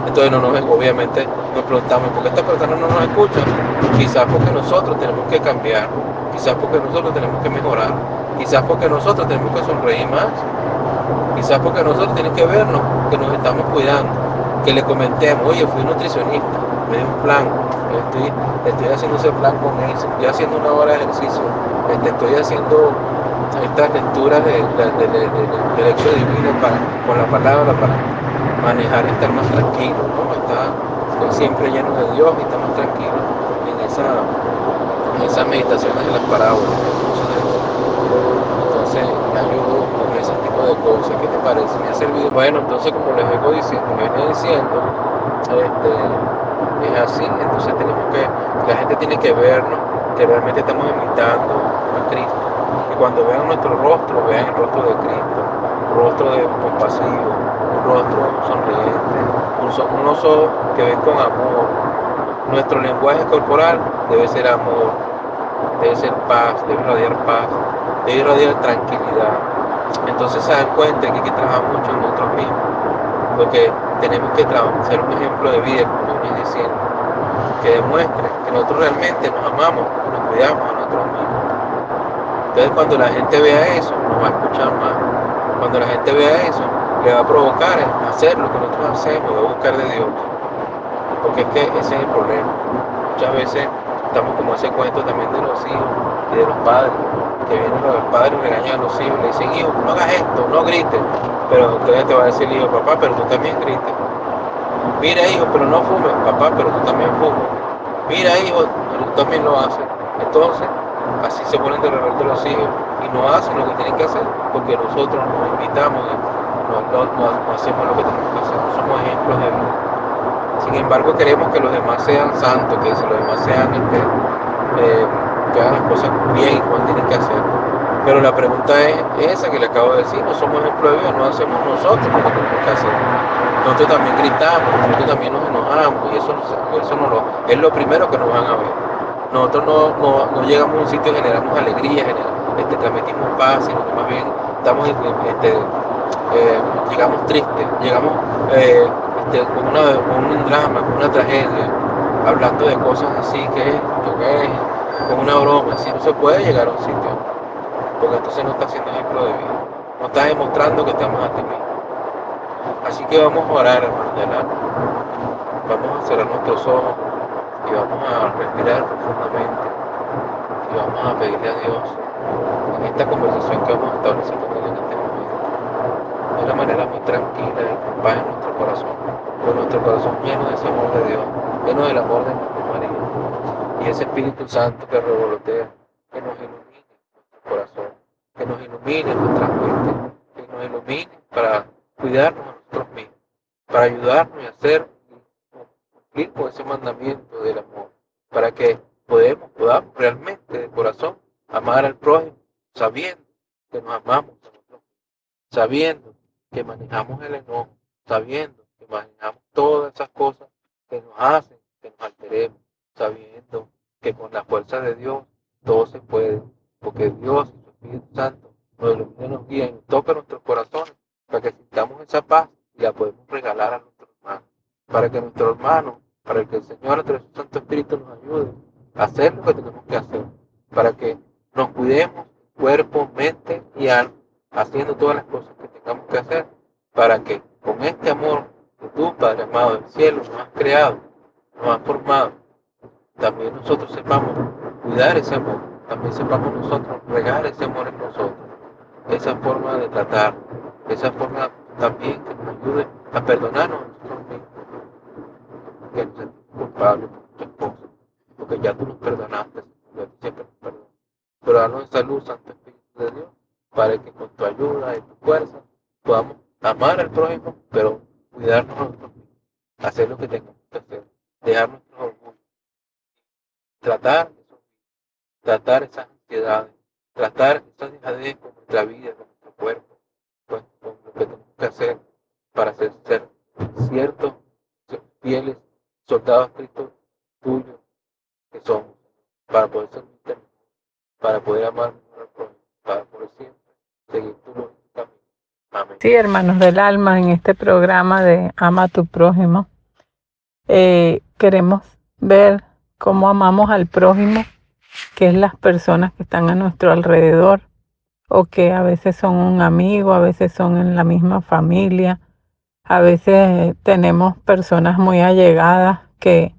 Entonces no nos, obviamente nos preguntamos, ¿por qué esta persona no nos escucha? Quizás porque nosotros tenemos que cambiar, quizás porque nosotros tenemos que mejorar, quizás porque nosotros tenemos que sonreír más, quizás porque nosotros tenemos que vernos que nos estamos cuidando, que le comentemos, oye, fui nutricionista, di un plan, estoy, estoy haciendo ese plan con él, estoy haciendo una hora de ejercicio, este, estoy haciendo estas lecturas de, de, de, de, divino para, con la palabra para manejar estar más tranquilo, ¿no? Está siempre lleno de Dios y está más tranquilo en esa, en esas meditaciones de las parábolas. Entonces me ayudo con ese tipo de cosas. ¿Qué te parece? Me ha servido. Bueno, entonces como les vengo diciendo, me venía diciendo, este, es así, entonces tenemos que, la gente tiene que vernos, que realmente estamos imitando a Cristo. Y cuando vean nuestro rostro, vean el rostro de Cristo, rostro de compasivo, rostro sonriente, un, un oso que ve con amor. Nuestro lenguaje corporal debe ser amor, debe ser paz, debe irradiar paz, debe irradiar tranquilidad. Entonces se dan cuenta que hay que trabajar mucho en nosotros mismos, porque tenemos que ser un ejemplo de vida, como estoy diciendo, que demuestre que nosotros realmente nos amamos, nos cuidamos a nosotros mismos. Entonces cuando la gente vea eso, nos va a escuchar más. Cuando la gente vea eso, le va a provocar hacer lo que nosotros hacemos, va buscar de Dios. Porque es que ese es el problema. Muchas veces estamos como ese cuento también de los hijos y de los padres, que vienen los padres regañan a los hijos, le dicen, hijo, no hagas esto, no grites. Pero entonces te va a decir hijo, papá, pero tú también grites. Mira, hijo, pero no fumes, papá, pero tú también fumes. Mira, hijo, pero tú también lo haces. Entonces, así se ponen de rebelde los hijos y no hacen lo que tienen que hacer porque nosotros nos invitamos no, no, hacemos lo que tenemos que hacer, no somos ejemplos de vida. Sin embargo, queremos que los demás sean santos, que los demás sean, este, eh, que hagan las cosas bien cuando tienen que hacer. Pero la pregunta es esa que le acabo de decir, no somos de vida, no hacemos nosotros lo que tenemos que hacer. Nosotros también gritamos, nosotros también nos enojamos y eso, eso no lo, es lo primero que nos van a ver. Nosotros no, no, no llegamos a un sitio y generamos alegría, generamos, este, transmitimos paz, sino que más bien estamos este, eh, llegamos tristes, llegamos eh, este, con, una, un drama, con una tragedia, hablando de cosas así que es, que es, con una broma, así no se puede llegar a un sitio, porque entonces no está siendo ejemplo de vida, no está demostrando que estamos a ti mismo. Así que vamos a orar, hermanos alma, vamos a cerrar nuestros ojos y vamos a respirar profundamente y vamos a pedirle a Dios en esta conversación que vamos a establecer con Él en este momento de una manera muy tranquila y con paz nuestro corazón, con nuestro corazón lleno de ese amor de Dios, lleno del amor de nuestra María y ese Espíritu Santo que revolotea, que nos ilumine nuestro corazón, que nos ilumine nuestras mentes, que nos ilumine para cuidarnos a nosotros mismos, para ayudarnos y hacer cumplir con ese mandamiento del amor, para que podemos, podamos realmente de corazón amar al prójimo, sabiendo que nos amamos a nosotros sabiendo que manejamos el enojo, sabiendo que manejamos todas esas cosas que nos hacen que nos alteremos, sabiendo que con la fuerza de Dios todo se puede, porque Dios y su Espíritu Santo nos ilumina y nos guía y nos toca nuestros corazones para que sintamos esa paz la podemos regalar a nuestros hermanos, para que nuestro hermano, para que el Señor a de Santo Espíritu nos ayude a hacer lo que tenemos que hacer, para que nos cuidemos cuerpo, mente y alma, haciendo todas las cosas que tengamos que hacer, para que con este amor que tú, Padre amado del cielo, nos has creado, nos has formado, también nosotros sepamos cuidar ese amor, también sepamos nosotros regar ese amor en nosotros, esa forma de tratar, esa forma también que nos ayude a perdonarnos a nosotros mismos, que nos sentimos culpables por muchas cosas, porque ya tú nos perdonaste, siempre nos perdono. Pero danos esa luz, Santo Espíritu de Dios, para que con tu ayuda y tu fuerza podamos amar al prójimo, pero cuidarnos a nosotros mismos, hacer lo que tengamos que hacer, dejar nuestros orgullos, tratar esos tratar esas ansiedades, tratar esas dejadez con nuestra vida, con nuestro cuerpo, con, con lo que hacer para ser, ser ciertos dado escritos tuyos que somos, para poder servirte mejor, para poder amar para poder siempre seguir tu lógica. Amén. Sí, hermanos del alma, en este programa de Ama a tu prójimo, eh, queremos ver cómo amamos al prójimo, que es las personas que están a nuestro alrededor, o que a veces son un amigo, a veces son en la misma familia, a veces tenemos personas muy allegadas que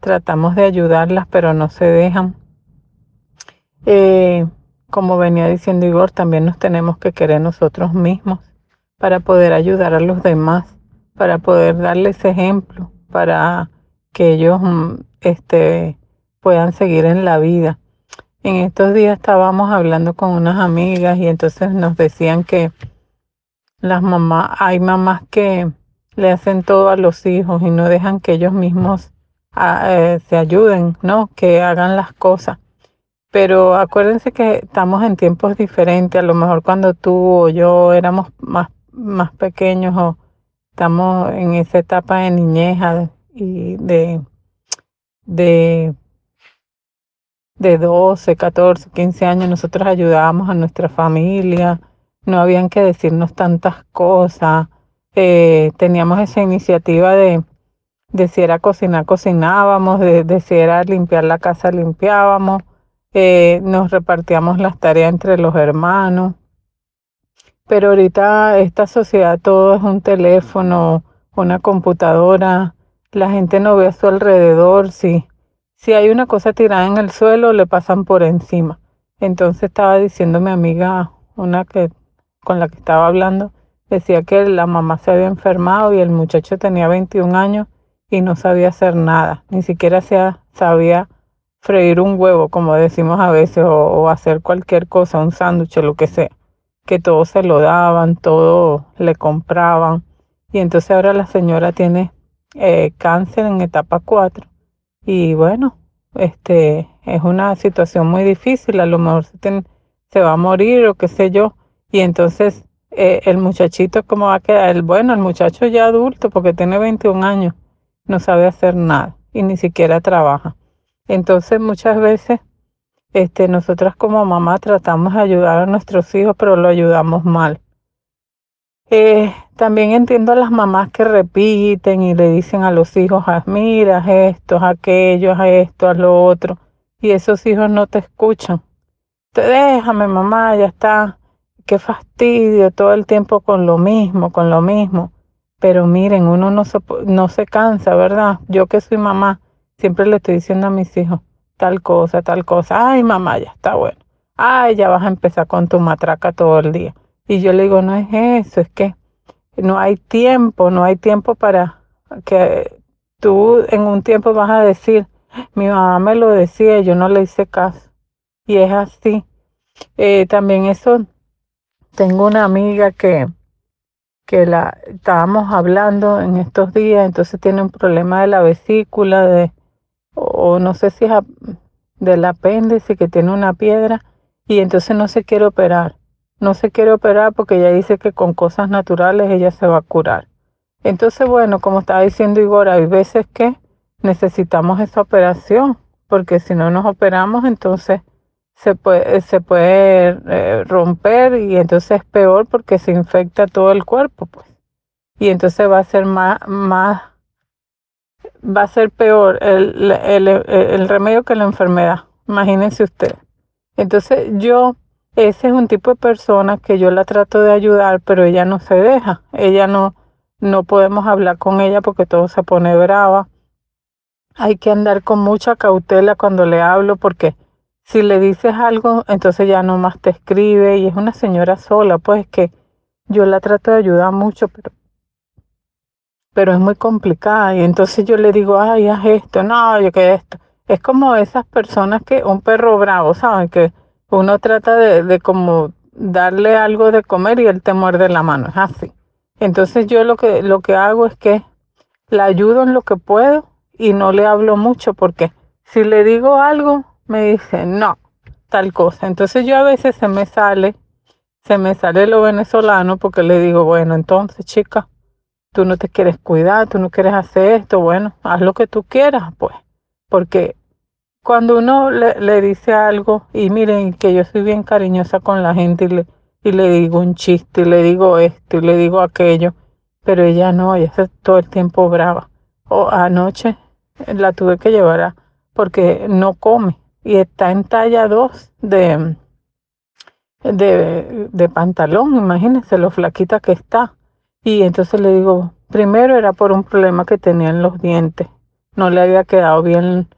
tratamos de ayudarlas, pero no se dejan. Eh, como venía diciendo Igor, también nos tenemos que querer nosotros mismos para poder ayudar a los demás, para poder darles ejemplo, para que ellos mm, este, puedan seguir en la vida. En estos días estábamos hablando con unas amigas y entonces nos decían que las mamás, hay mamás que le hacen todo a los hijos y no dejan que ellos mismos ah, eh, se ayuden, ¿no? Que hagan las cosas. Pero acuérdense que estamos en tiempos diferentes. A lo mejor cuando tú o yo éramos más, más pequeños o estamos en esa etapa de niñez ah, y de, de, de 12, 14, 15 años, nosotros ayudábamos a nuestra familia. No habían que decirnos tantas cosas. Eh, teníamos esa iniciativa de, de si era cocinar, cocinábamos, de, de si era limpiar la casa, limpiábamos eh, nos repartíamos las tareas entre los hermanos. Pero ahorita esta sociedad todo es un teléfono, una computadora, la gente no ve a su alrededor, si, si hay una cosa tirada en el suelo, le pasan por encima. Entonces estaba diciendo mi amiga, una que con la que estaba hablando, decía que la mamá se había enfermado y el muchacho tenía 21 años y no sabía hacer nada, ni siquiera sabía freír un huevo, como decimos a veces, o, o hacer cualquier cosa, un sándwich, lo que sea, que todo se lo daban, todo le compraban. Y entonces ahora la señora tiene eh, cáncer en etapa 4. Y bueno, este es una situación muy difícil, a lo mejor se, se va a morir o qué sé yo. Y entonces eh, el muchachito, ¿cómo va a quedar? El, bueno, el muchacho ya adulto, porque tiene 21 años, no sabe hacer nada y ni siquiera trabaja. Entonces muchas veces este, nosotras como mamá tratamos de ayudar a nuestros hijos, pero lo ayudamos mal. Eh, también entiendo a las mamás que repiten y le dicen a los hijos, "Haz, mira, esto, aquello, esto, haz lo otro, y esos hijos no te escuchan. Te déjame, mamá, ya está. Qué fastidio todo el tiempo con lo mismo, con lo mismo. Pero miren, uno no se, no se cansa, ¿verdad? Yo que soy mamá, siempre le estoy diciendo a mis hijos tal cosa, tal cosa. Ay, mamá, ya está bueno. Ay, ya vas a empezar con tu matraca todo el día. Y yo le digo, no es eso, es que no hay tiempo, no hay tiempo para que tú en un tiempo vas a decir, mi mamá me lo decía yo no le hice caso. Y es así. Eh, también eso, tengo una amiga que, que la estábamos hablando en estos días, entonces tiene un problema de la vesícula, de, o no sé si es ap- del apéndice, que tiene una piedra, y entonces no se quiere operar. No se quiere operar porque ella dice que con cosas naturales ella se va a curar. Entonces, bueno, como estaba diciendo Igor, hay veces que necesitamos esa operación, porque si no nos operamos, entonces se puede, se puede eh, romper y entonces es peor porque se infecta todo el cuerpo, pues. Y entonces va a ser más, más va a ser peor el, el, el, el remedio que la enfermedad. Imagínense usted. Entonces yo, ese es un tipo de persona que yo la trato de ayudar, pero ella no se deja. Ella no, no podemos hablar con ella porque todo se pone brava. Hay que andar con mucha cautela cuando le hablo porque si le dices algo, entonces ya no más te escribe y es una señora sola, pues que yo la trato de ayudar mucho, pero pero es muy complicada y entonces yo le digo, ay, haz esto, no, yo que esto. Es como esas personas que, un perro bravo, ¿saben? Que uno trata de, de como darle algo de comer y él te muerde la mano, es así. Entonces yo lo que, lo que hago es que la ayudo en lo que puedo y no le hablo mucho porque si le digo algo, me dice, no, tal cosa. Entonces yo a veces se me sale, se me sale lo venezolano porque le digo, bueno, entonces chica, tú no te quieres cuidar, tú no quieres hacer esto, bueno, haz lo que tú quieras, pues, porque cuando uno le, le dice algo, y miren que yo soy bien cariñosa con la gente y le, y le digo un chiste, y le digo esto, y le digo aquello, pero ella no, ella está todo el tiempo brava. O anoche la tuve que llevar a, porque no come y está en talla 2 de, de, de pantalón, imagínense lo flaquita que está. Y entonces le digo, primero era por un problema que tenía en los dientes, no le había quedado bien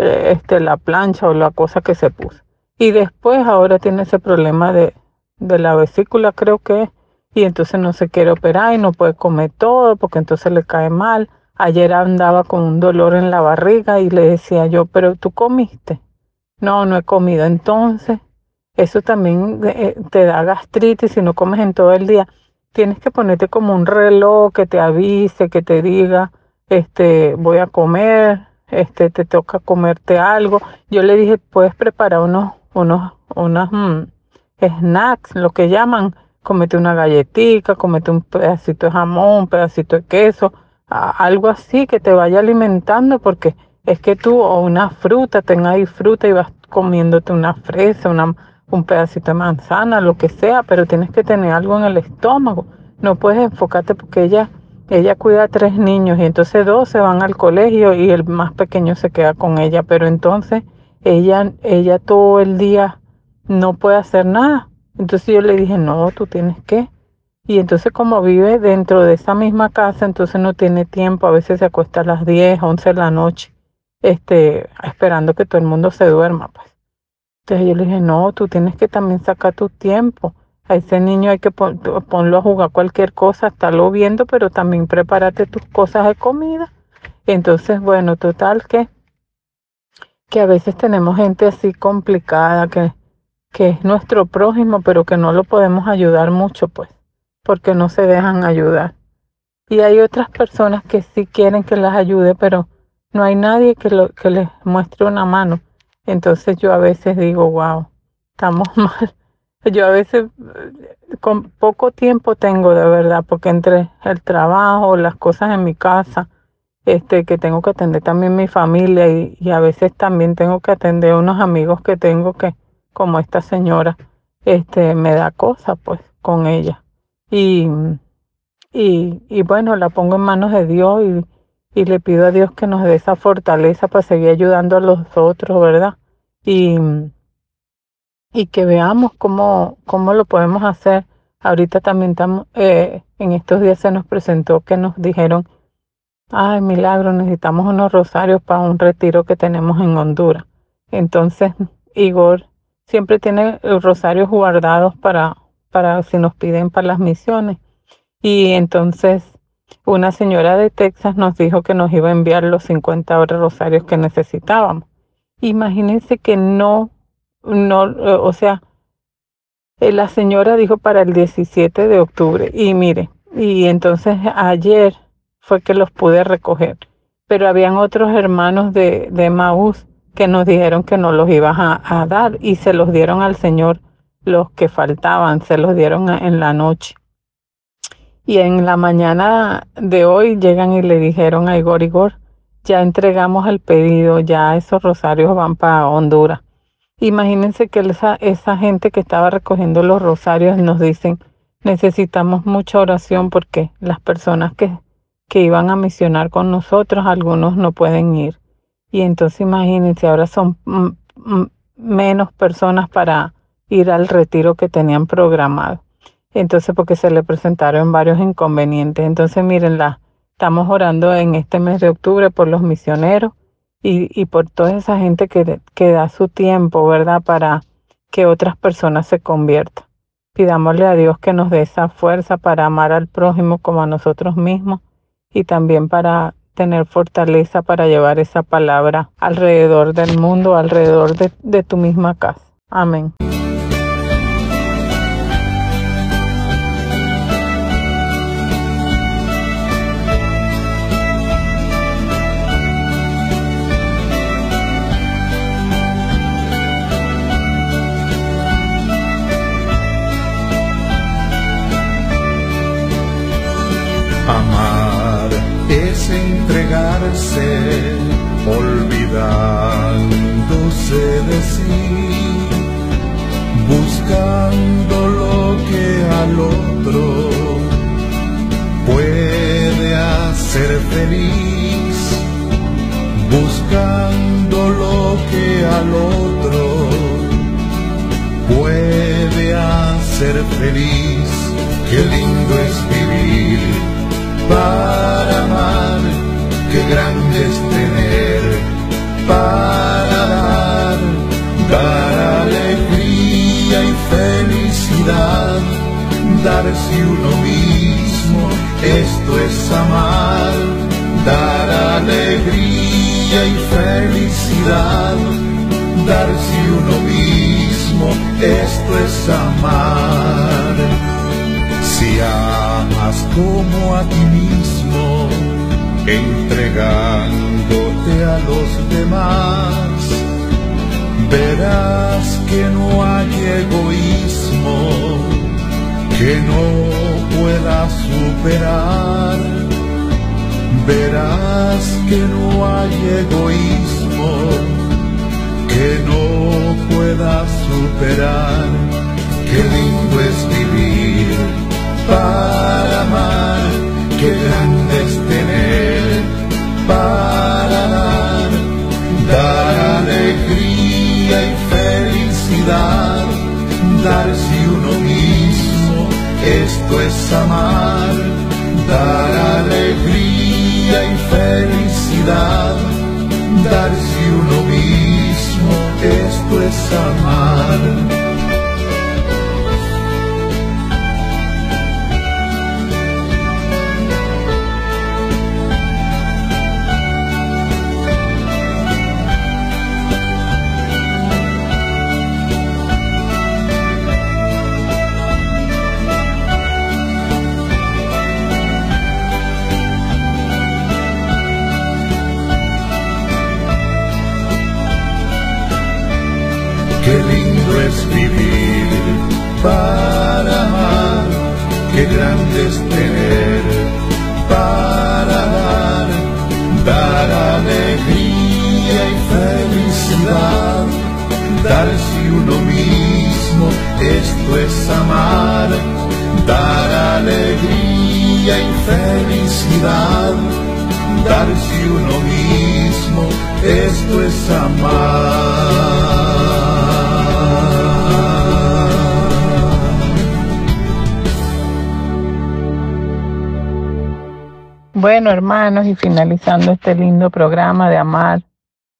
eh, este, la plancha o la cosa que se puso. Y después ahora tiene ese problema de, de la vesícula, creo que y entonces no se quiere operar y no puede comer todo porque entonces le cae mal. Ayer andaba con un dolor en la barriga y le decía yo, pero tú comiste. No, no he comido. Entonces, eso también eh, te da gastritis si no comes en todo el día. Tienes que ponerte como un reloj que te avise, que te diga, este, voy a comer, este, te toca comerte algo. Yo le dije, puedes preparar unos, unos, unas mm, snacks, lo que llaman, comete una galletita, comete un pedacito de jamón, un pedacito de queso, algo así que te vaya alimentando, porque es que tú, o una fruta, tengas fruta y vas comiéndote una fresa, una, un pedacito de manzana, lo que sea, pero tienes que tener algo en el estómago. No puedes enfocarte porque ella, ella cuida a tres niños y entonces dos se van al colegio y el más pequeño se queda con ella, pero entonces ella, ella todo el día no puede hacer nada. Entonces yo le dije, no, tú tienes que. Y entonces como vive dentro de esa misma casa, entonces no tiene tiempo, a veces se acuesta a las 10, 11 de la noche, este, esperando que todo el mundo se duerma, pues. Entonces yo le dije, no, tú tienes que también sacar tu tiempo. A ese niño hay que pon- ponlo a jugar cualquier cosa, estarlo viendo, pero también prepárate tus cosas de comida. Entonces, bueno, total que, que a veces tenemos gente así complicada, que, que es nuestro prójimo, pero que no lo podemos ayudar mucho, pues, porque no se dejan ayudar. Y hay otras personas que sí quieren que las ayude, pero no hay nadie que, lo, que les muestre una mano. Entonces yo a veces digo, wow, estamos mal. Yo a veces eh, con poco tiempo tengo de verdad, porque entre el trabajo, las cosas en mi casa, este, que tengo que atender también mi familia y, y a veces también tengo que atender unos amigos que tengo que, como esta señora, este, me da cosas pues con ella. Y, y, y bueno, la pongo en manos de Dios y, y le pido a Dios que nos dé esa fortaleza para seguir ayudando a los otros, ¿verdad? Y, y que veamos cómo, cómo lo podemos hacer. Ahorita también estamos, eh, en estos días se nos presentó que nos dijeron, ay, milagro, necesitamos unos rosarios para un retiro que tenemos en Honduras. Entonces, Igor siempre tiene los rosarios guardados para, para si nos piden para las misiones. Y entonces una señora de Texas nos dijo que nos iba a enviar los 50 rosarios que necesitábamos. Imagínense que no, no, eh, o sea, eh, la señora dijo para el 17 de octubre. Y mire, y entonces ayer fue que los pude recoger. Pero habían otros hermanos de, de Maús que nos dijeron que no los iban a, dar y se los dieron al Señor los que faltaban, se los dieron en la noche. Y en la mañana de hoy llegan y le dijeron a Igor, Igor, ya entregamos el pedido, ya esos rosarios van para Honduras. Imagínense que esa, esa gente que estaba recogiendo los rosarios nos dicen, necesitamos mucha oración porque las personas que, que iban a misionar con nosotros, algunos no pueden ir. Y entonces imagínense, ahora son mm, mm, menos personas para ir al retiro que tenían programado. Entonces, porque se le presentaron varios inconvenientes. Entonces, miren, la, estamos orando en este mes de octubre por los misioneros y, y por toda esa gente que, da su tiempo, ¿verdad? Para que otras personas se conviertan. Pidámosle a Dios que nos dé esa fuerza para amar al prójimo como a nosotros mismos y también para tener fortaleza para llevar esa palabra alrededor del mundo, alrededor de, de tu misma casa. Amén. Felicidad, darse uno mismo, esto es amar. Si amas como a ti mismo, entregándote a los demás, verás que no hay egoísmo que no pueda superar. Verás que no hay egoísmo que no pueda superar. Qué lindo es vivir para amar, qué grande es tener para dar, dar alegría y felicidad, darse uno mismo, esto es amar, dar alegría y felicidad, darse uno mismo, esto es amar. Es vivir para amar, qué grande es tener para dar, dar alegría y felicidad, darse uno mismo, esto es amar, dar alegría y felicidad, darse uno mismo, esto es amar. Bueno, hermanos, y finalizando este lindo programa de amar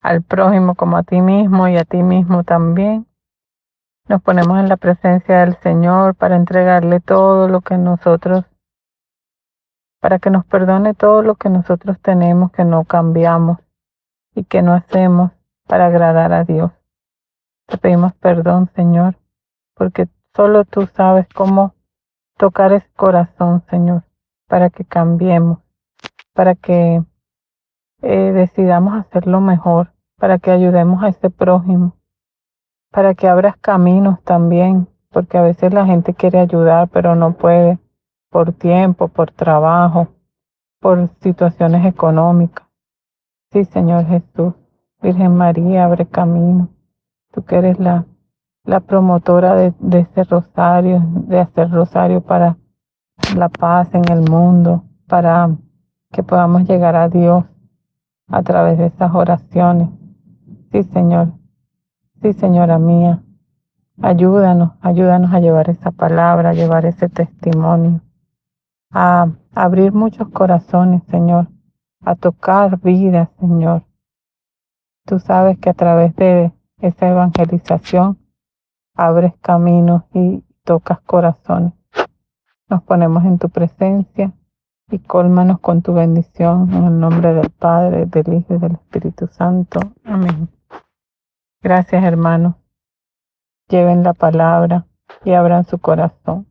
al prójimo como a ti mismo y a ti mismo también, nos ponemos en la presencia del Señor para entregarle todo lo que nosotros, para que nos perdone todo lo que nosotros tenemos que no cambiamos y que no hacemos para agradar a Dios. Te pedimos perdón, Señor, porque solo tú sabes cómo tocar ese corazón, Señor, para que cambiemos para que eh, decidamos hacerlo mejor, para que ayudemos a ese prójimo, para que abras caminos también, porque a veces la gente quiere ayudar, pero no puede por tiempo, por trabajo, por situaciones económicas. Sí, Señor Jesús, Virgen María, abre camino. Tú que eres la, la promotora de, de ese rosario, de hacer rosario para la paz en el mundo, para que podamos llegar a Dios a través de esas oraciones. Sí, Señor. Sí, Señora mía. Ayúdanos, ayúdanos a llevar esa palabra, a llevar ese testimonio, a abrir muchos corazones, Señor, a tocar vidas, Señor. Tú sabes que a través de esa evangelización abres caminos y tocas corazones. Nos ponemos en tu presencia y cólmanos con tu bendición en el nombre del Padre, del Hijo y del Espíritu Santo. Amén. Gracias, hermanos. Lleven la palabra y abran su corazón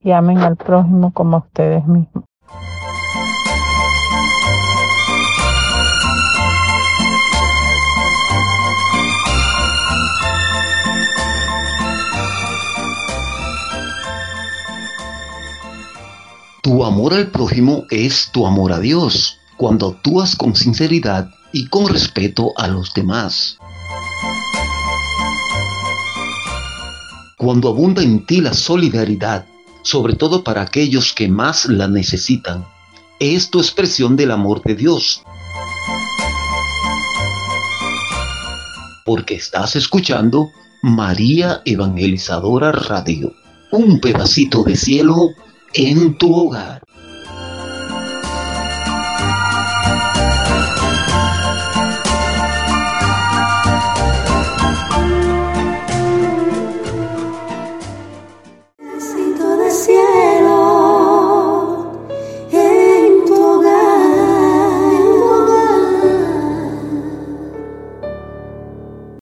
y amen al prójimo como a ustedes mismos. Tu amor al prójimo es tu amor a Dios. cuando actúas con sinceridad y con respeto a los demás. Cuando abunda en ti la solidaridad, sobre todo para aquellos que más la necesitan, es tu expresión del amor de Dios. Porque estás escuchando María Evangelizadora Radio, un pedacito de cielo en tu hogar.